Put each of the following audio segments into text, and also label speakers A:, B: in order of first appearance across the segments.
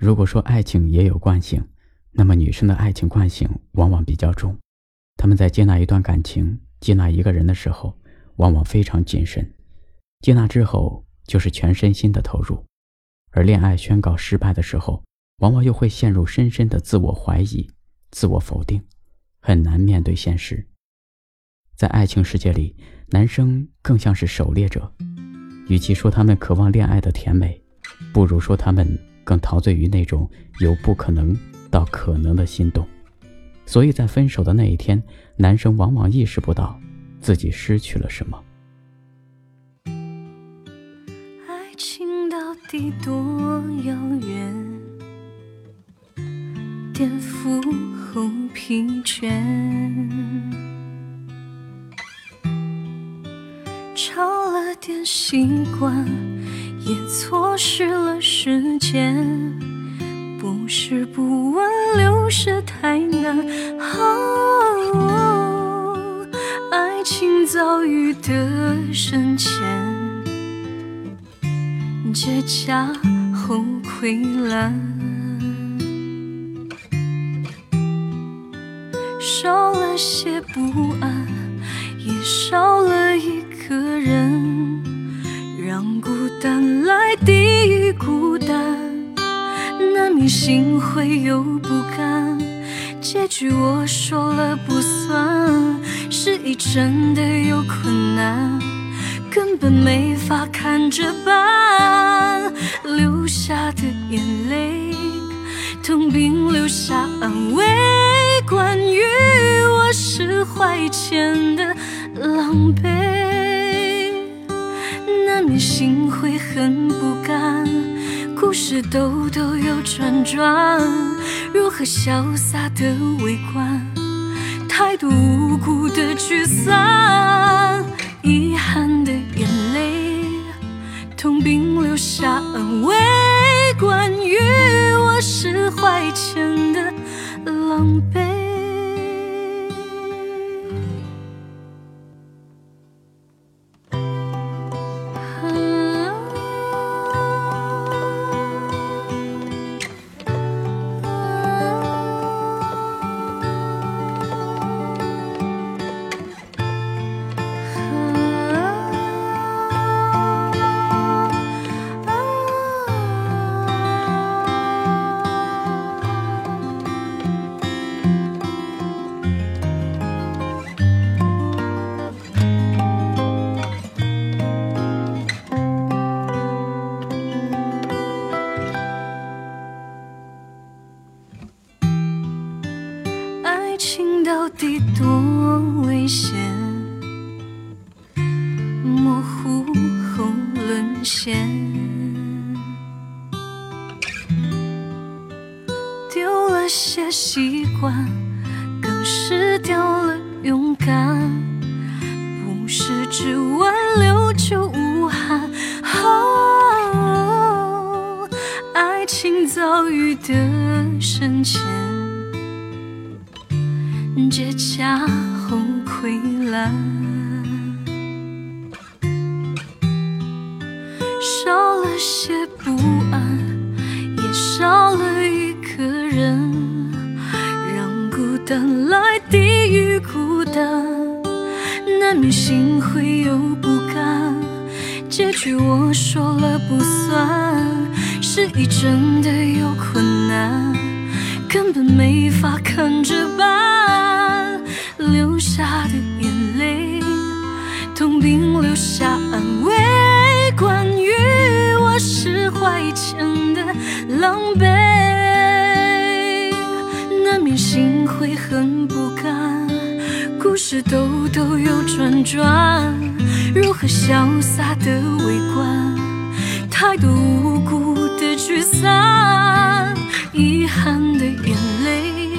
A: 如果说爱情也有惯性，那么女生的爱情惯性往往比较重。她们在接纳一段感情、接纳一个人的时候，往往非常谨慎。接纳之后，就是全身心的投入。而恋爱宣告失败的时候，往往又会陷入深深的自我怀疑、自我否定，很难面对现实。在爱情世界里，男生更像是狩猎者，与其说他们渴望恋爱的甜美，不如说他们更陶醉于那种由不可能到可能的心动。所以在分手的那一天，男生往往意识不到自己失去了什么。
B: 爱情到底多遥远，颠覆后疲倦，超了点习惯，也错失了时间。不是不问，流逝太难。爱情遭遇的深浅。结痂后溃烂，少了些不安，也少了一个人，让孤单来抵御孤心灰又不甘。结局我说了不算，是已真的有困难。根本没法看着办，流下的眼泪，痛并留下安慰。关于我释怀前的狼狈，难免心会很不。是兜兜又转转，如何潇洒的围观？太多无辜的沮丧。遗憾的眼泪，痛并留下安慰。关于我是怀前的狼狈。情到底多危险？模糊后沦陷，丢了些习惯，更失掉了勇敢。不是只挽留就无憾，爱情遭遇的深浅。结痂后溃烂，少了些不安，也少了一个人，让孤单来抵御孤单，难免心灰又不甘。结局我说了不算，是已真的有困难，根本没法看着办。流下的眼泪，痛并留下安慰。关于我释怀前的狼狈，难免心会很不甘。故事兜兜又转转，如何潇洒的围观？太多无辜的聚散，遗憾的眼泪。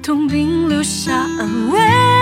B: 痛并留下安慰。